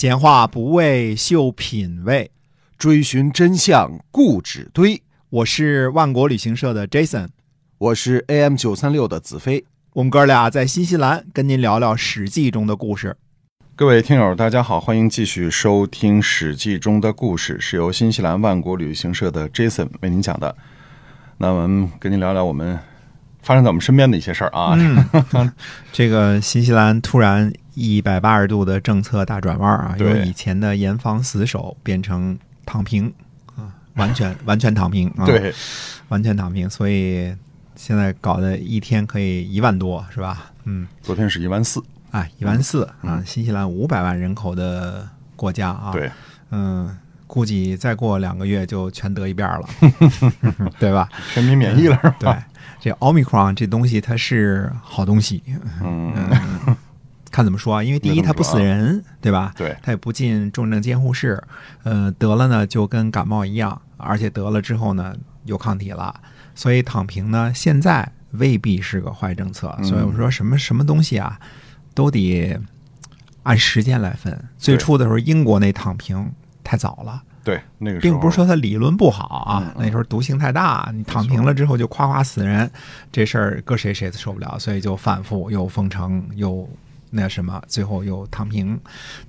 闲话不为秀品味，追寻真相固执堆。我是万国旅行社的 Jason，我是 AM 九三六的子飞。我们哥俩在新西兰跟您聊聊《史记》中的故事。各位听友，大家好，欢迎继续收听《史记》中的故事，是由新西兰万国旅行社的 Jason 为您讲的。那我们跟您聊聊我们发生在我们身边的一些事儿啊。嗯，这个新西兰突然一百八十度的政策大转弯啊，由对以前的严防死守变成躺平啊，完全 完全躺平啊，，对，完全躺平，所以现在搞的一天可以一万多，是吧？嗯，昨天是一万四，啊，一万四啊，新西兰五百万人口的国家啊，对，嗯，估计再过两个月就全得一遍了，对吧？全民免疫了是吧？对，这奥密克戎这东西它是好东西，嗯，看怎么说啊？因为第一它不死人，对吧？对它也不进重症监护室，呃，得了呢就跟感冒一样，而且得了之后呢有抗体了，所以躺平呢现在未必是个坏政策。嗯所以我说什么什么东西啊，都得按时间来分。最初的时候，英国那躺平太早了。对，那个时候并不是说它理论不好啊那时候毒性太大，你躺平了之后就夸夸死人，这事儿搁谁谁都受不了，所以就反复又封城又那什么，最后又躺平。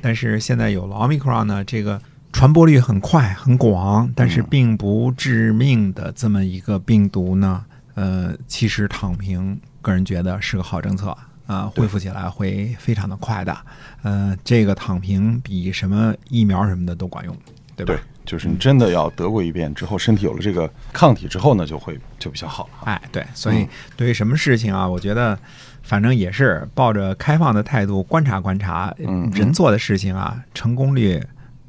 但是现在有了奥密克戎呢，这个传播率很快很广，但是嗯并不致命的这么一个病毒呢，呃，其实躺平，个人觉得是个好政策。啊，恢复起来会非常的快的，呃，这个躺平比什么疫苗什么的都管用，对吧？对，就是你真的要得过一遍之后，身体有了这个抗体之后呢，就会就比较好了。哎，对，所以对于什么事情啊，我觉得反正也是抱着开放的态度观察观察。嗯人做的事情啊，成功率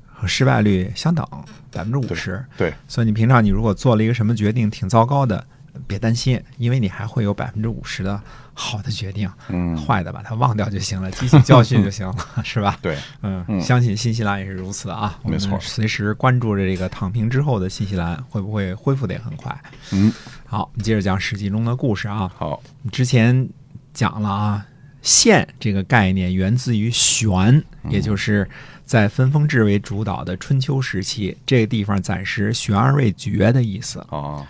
和失败率相等，百分之五十。对，所以你平常你如果做了一个什么决定挺糟糕的，别担心，因为你还会有百分之五十的好的决定，嗯，坏的把它忘掉就行了，汲取教训就行了，是吧？对，嗯，嗯相信新西兰也是如此啊。没错随时关注着这个躺平之后的新西兰会不会恢复的也很快。嗯，好，我们接着讲《史记》中的故事啊。好，之前讲了啊，县这个概念源自于玄，也就是在分封制为主导的春秋时期，这个地方暂时悬而未决的意思。啊，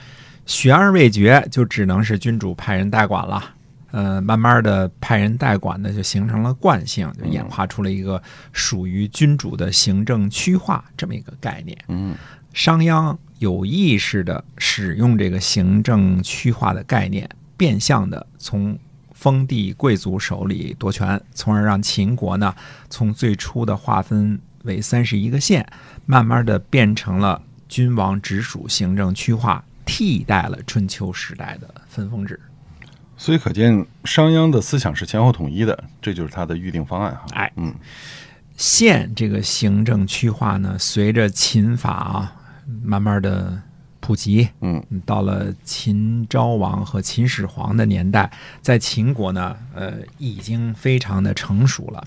悬而未决，就只能是君主派人代管了。呃，慢慢的派人代管呢，就形成了惯性，就演化出了一个属于君主的行政区划这么一个概念。嗯商鞅有意识的使用这个行政区划的概念，变相的从封地贵族手里夺权，从而让秦国呢从最初的划分为三十一个县，慢慢的变成了君王直属行政区划，替代了春秋时代的分封制。所以可见商鞅的思想是前后统一的，这就是他的预定方案哈。哎，嗯县这个行政区划呢，随着秦法啊慢慢的普及，嗯到了秦昭王和秦始皇的年代，在秦国呢，呃，已经非常的成熟了。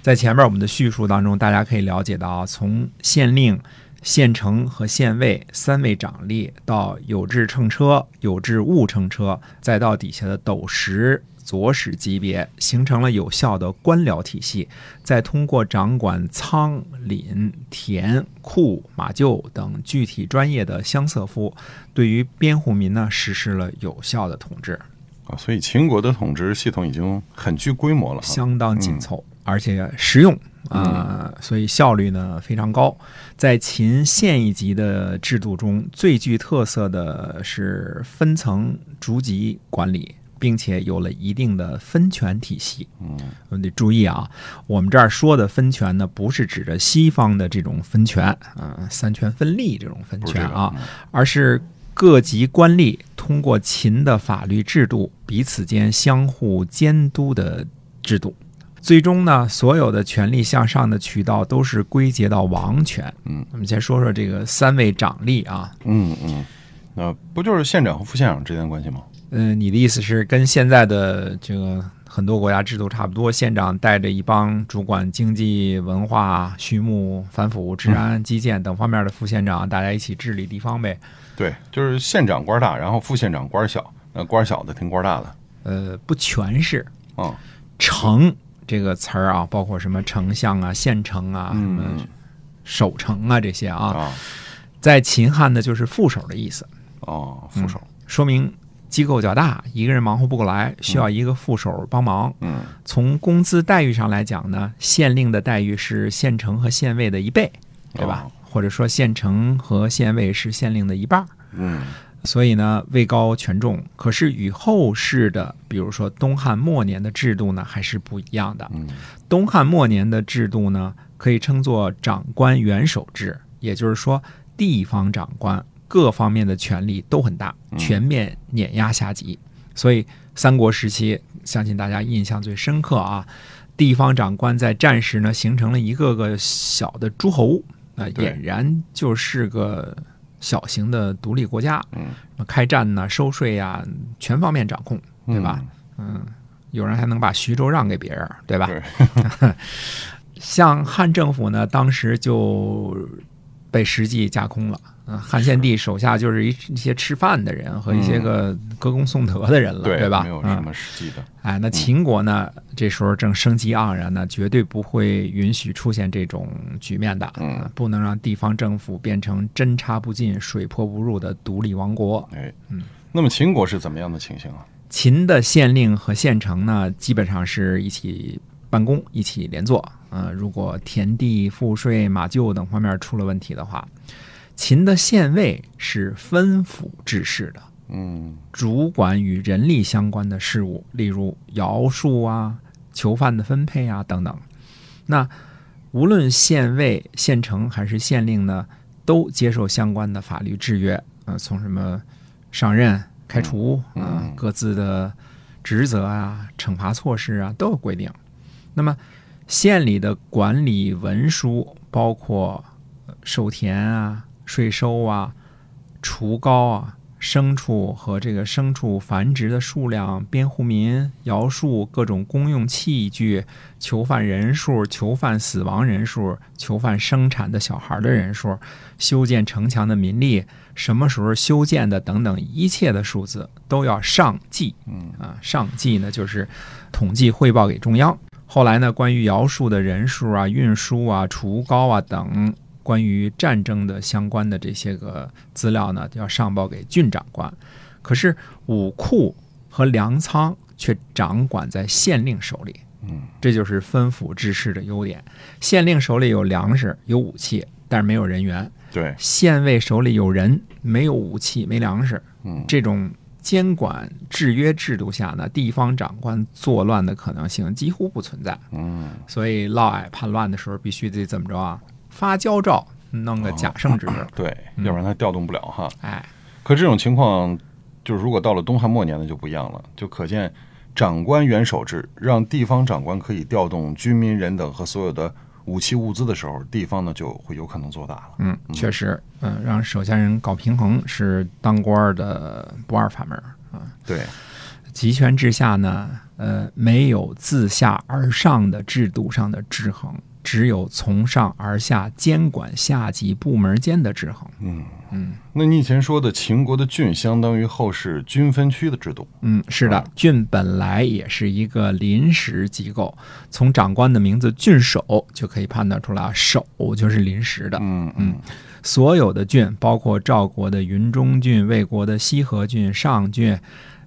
在前面我们的叙述当中，大家可以了解到啊，从县令、县丞和县尉三位长吏，到有志乘车、有志务乘车，再到底下的斗石。左史级别形成了有效的官僚体系，再通过掌管仓、廪、田、库、马厩等具体专业的乡色夫，对于边户民呢实施了有效的统治，啊，所以秦国的统治系统已经很具规模了。相当紧凑，而且实用啊、所以效率呢非常高。在秦县一级的制度中，最具特色的是分层逐级管理。并且有了一定的分权体系，嗯我们得注意啊，我们这儿说的分权呢，不是指着西方的这种分权，嗯、三权分立这种分权啊，嗯而是各级官吏通过秦的法律制度彼此间相互监督的制度。最终呢，所有的权力向上的渠道都是归结到王权。嗯，我们先说说这个三位长吏啊，嗯嗯，那不就是县长和副县长之间的关系吗？嗯、你的意思是跟现在的这个很多国家制度差不多，县长带着一帮主管经济、文化、畜牧、反腐、治安、基建等方面的副县长，大家一起治理地方呗？对，就是县长官大，然后副县长官小，那官小的听官大的。呃，不全是，嗯城这个词儿啊，包括什么丞相啊、县城啊、什么嗯守城啊这些啊，啊在秦汉呢就是副手的意思，哦，副手，说明机构较大，一个人忙活不过来，需要一个副手帮忙。嗯从工资待遇上来讲呢，县令的待遇是县城和县尉的一倍，对吧？哦或者说县城和县尉是县令的一半儿。嗯所以呢，位高权重。可是与后世的，比如说东汉末年的制度呢，还是不一样的。嗯东汉末年的制度呢，可以称作长官元首制，也就是说，地方长官各方面的权力都很大，全面碾压下级。所以三国时期，相信大家印象最深刻啊。地方长官在战时呢，形成了一个个小的诸侯，啊、俨然就是个小型的独立国家。嗯，开战呢、收税呀、全方面掌控，对吧？嗯，有人还能把徐州让给别人，对吧？对 像汉政府呢，当时就被实际架空了。嗯，汉献帝手下就是一一些吃饭的人和一些个歌功颂德的人了，对吧？没有什嗯，么实际的，哎，那秦国呢，这时候正生机盎然呢，绝对不会允许出现这种局面的。嗯啊不能让地方政府变成针插不进、水泼不入的独立王国。哎，嗯那么秦国是怎么样的情形啊？秦的县令和县城呢，基本上是一起办公、一起连坐。呃，如果田地、赋税、马厩等方面出了问题的话，秦的县尉是分府治事的，嗯主管与人力相关的事务，例如徭戍啊、囚犯的分配啊等等。那无论县尉、县城还是县令呢，都接受相关的法律制约。呃，从什么上任、开除啊、嗯各自的职责啊、惩罚措施啊都有规定。那么县里的管理文书，包括呃收田啊、税收啊、除高啊、牲畜和这个牲畜繁殖的数量、编户民、徭戍各种公用器具、囚犯人数、囚犯死亡人数、囚犯生产的小孩的人数、修建城墙的民力、什么时候修建的等等一切的数字都要上计。嗯啊，上计呢就是统计汇报给中央。后来呢，关于徭戍的人数啊、运输啊、除高啊等关于战争的相关的这些个资料呢，要上报给郡长官。可是武库和粮仓却掌管在县令手里。嗯，这就是分府治事的优点。县令手里有粮食、有武器，但是没有人员；对，县尉手里有人，没有武器、没粮食。嗯这种监管制约制度下呢，地方长官作乱的可能性几乎不存在。嗯所以嫪毐叛乱的时候，必须得怎么着啊？发交诏，弄个假圣旨。对，嗯要不然他调动不了哈。哎，可这种情况，就是如果到了东汉末年呢，就不一样了，就可见长官元首制让地方长官可以调动军民人等和所有的武器物资的时候，地方呢就会有可能做大了。嗯，确实，嗯、让手下人搞平衡是当官的不二法门啊。对，集权之下呢，呃，没有自下而上的制度上的制衡，只有从上而下监管下级部门间的制衡。嗯嗯那你以前说的秦国的郡，相当于后世军分区的制度。嗯，是的啊，郡本来也是一个临时机构，从长官的名字“郡守”就可以判断出来，守就是临时的。嗯嗯所有的郡，包括赵国的云中郡、魏国的西河郡、上郡、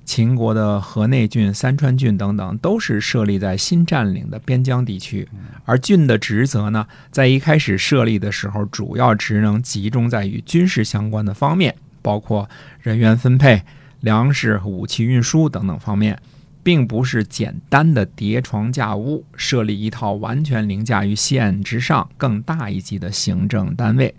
秦国的河内郡、三川郡等等，都是设立在新占领的边疆地区。而郡的职责呢，在一开始设立的时候，主要职能集中在与军事相关的方面，包括人员分配、粮食和武器运输等等方面。并不是简单的叠床架屋，设立一套完全凌驾于县之上、更大一级的行政单位。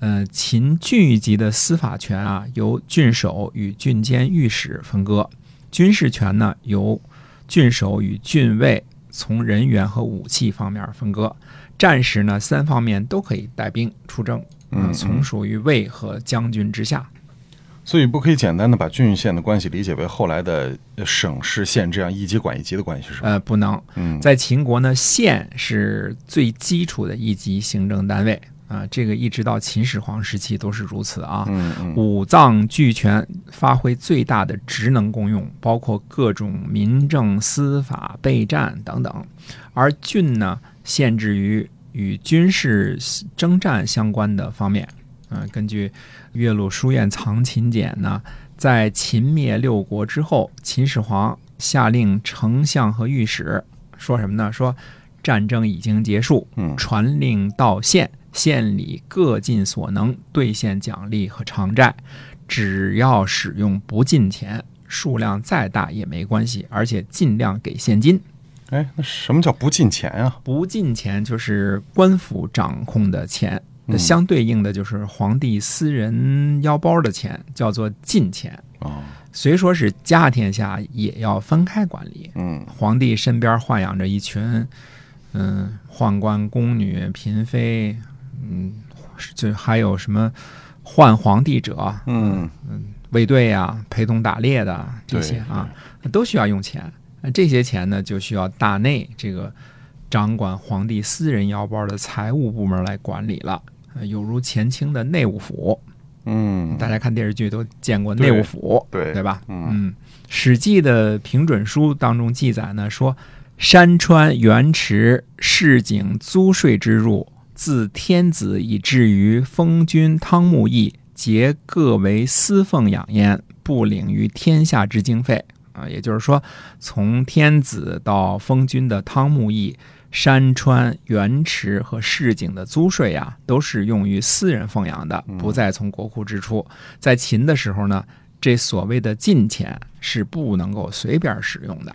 呃，秦郡一级的司法权啊，由郡守与郡监御史分割；军事权呢，由郡守与郡尉从人员和武器方面分割。战时呢，三方面都可以带兵出征，嗯嗯从属于尉和将军之下。所以不可以简单的把郡县的关系理解为后来的呃省市县这样一级管一级的关系，是吧？呃，不能，嗯，在秦国呢，县是最基础的一级行政单位啊，这个一直到秦始皇时期都是如此啊。嗯嗯五脏俱全，发挥最大的职能功用，包括各种民政、司法、备战等等。而郡呢，限制于与军事征战相关的方面。嗯、根据《岳麓书院藏秦简》呢，在秦灭六国之后，秦始皇下令丞相和御史说什么呢？说战争已经结束，嗯传令到县，县里各尽所能兑现奖励和偿债，只要使用不进钱，数量再大也没关系，而且尽量给现金。哎，那什么叫不进钱啊？不进钱就是官府掌控的钱，那相对应的就是皇帝私人腰包的钱，叫做进钱。哦，虽说是家天下，也要分开管理。嗯皇帝身边豢养着一群，嗯，宦官、宫女、嫔妃，嗯，就还有什么换皇帝者、嗯嗯卫队呀、陪同打猎的这些啊，都需要用钱。那这些钱呢，就需要大内这个掌管皇帝私人腰包的财务部门来管理了，呃有如前清的内务府。嗯，大家看电视剧都见过内务府，对对吧？嗯嗯，《史记》的平准书当中记载呢，说山川原池市井租税之入，自天子以至于封君汤沐邑，皆各为私奉养焉，不领于天下之经费。啊，也就是说，从天子到封君的汤沐邑，山川、原池和市井的租税呀，都是用于私人奉养的，不再从国库支出。在秦的时候呢，这所谓的进钱是不能够随便使用的。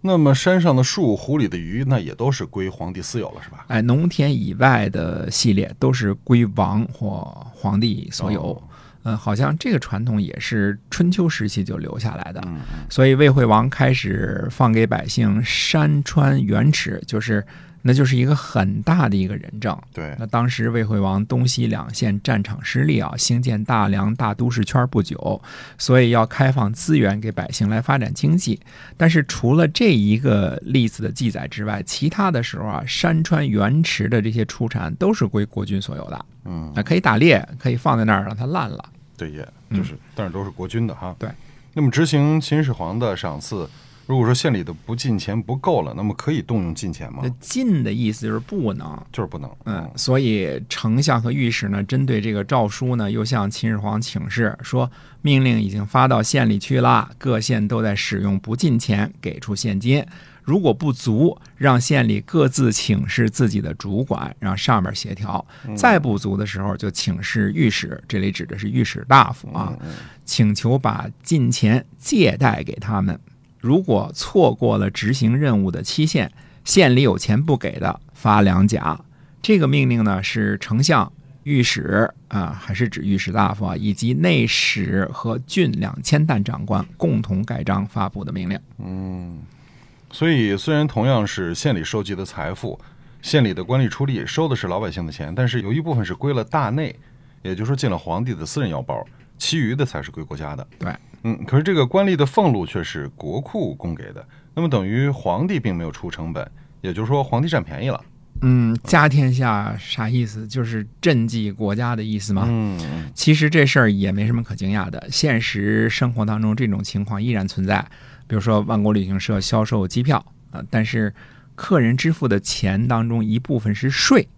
那么山上的树、湖里的鱼，那也都是归皇帝私有了，是吧？哎，农田以外的系列都是归王或皇帝所有。哦嗯，好像这个传统也是春秋时期就留下来的。嗯所以魏惠王开始放给百姓山川原池，就是那就是一个很大的一个人证。对，那当时魏惠王东西两线战场失利啊，兴建大梁大都市圈不久，所以要开放资源给百姓来发展经济。但是除了这一个例子的记载之外，其他的时候啊，山川原池的这些出产都是归国君所有的，嗯，那可以打猎，可以放在那儿让它烂了。对，也就是，但是都是国君的哈。嗯对。那么执行秦始皇的赏赐，如果说县里的不进钱不够了，那么可以动用进钱吗那？禁的意思就是不能，就是不能。嗯，所以丞相和御史呢，针对这个诏书呢，又向秦始皇请示说，命令已经发到县里去了，各县都在使用不进钱，给出现金。如果不足，让县里各自请示自己的主管，让上面协调。再不足的时候，就请示御史，这里指的是御史大夫啊，请求把进钱借贷给他们。如果错过了执行任务的期限，县里有钱不给的，发两甲。这个命令呢，是丞相、御史啊，还是指御史大夫啊，以及内史和郡两千担长官共同盖章发布的命令。嗯所以虽然同样是县里收集的财富，县里的官吏出力收的是老百姓的钱，但是有一部分是归了大内，也就是说进了皇帝的私人腰包，其余的才是归国家的。对，嗯，可是这个官吏的俸禄却是国库供给的，那么等于皇帝并没有出成本，也就是说皇帝占便宜了。嗯，家天下啥意思？就是赈济国家的意思吗？嗯，其实这事儿也没什么可惊讶的，现实生活当中这种情况依然存在。比如说，万国旅行社销售机票啊、但是客人支付的钱当中一部分是税，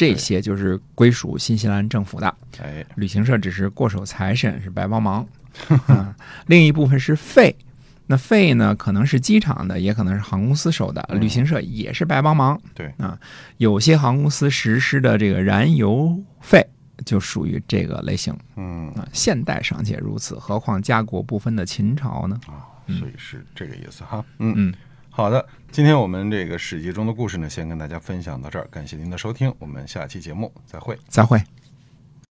这些就是归属新西兰政府的，哎，旅行社只是过手财神，是白帮忙。啊另一部分是费，那费呢可能是机场的，也可能是航空公司收的，旅行社也是白帮忙。对啊，有些航空公司实施的这个燃油费就属于这个类型嗯啊。现代尚且如此，何况家国不分的秦朝呢？啊，所以是这个意思哈。嗯嗯，好的，今天我们这个史记中的故事呢，先跟大家分享到这儿，感谢您的收听，我们下期节目再会。再会。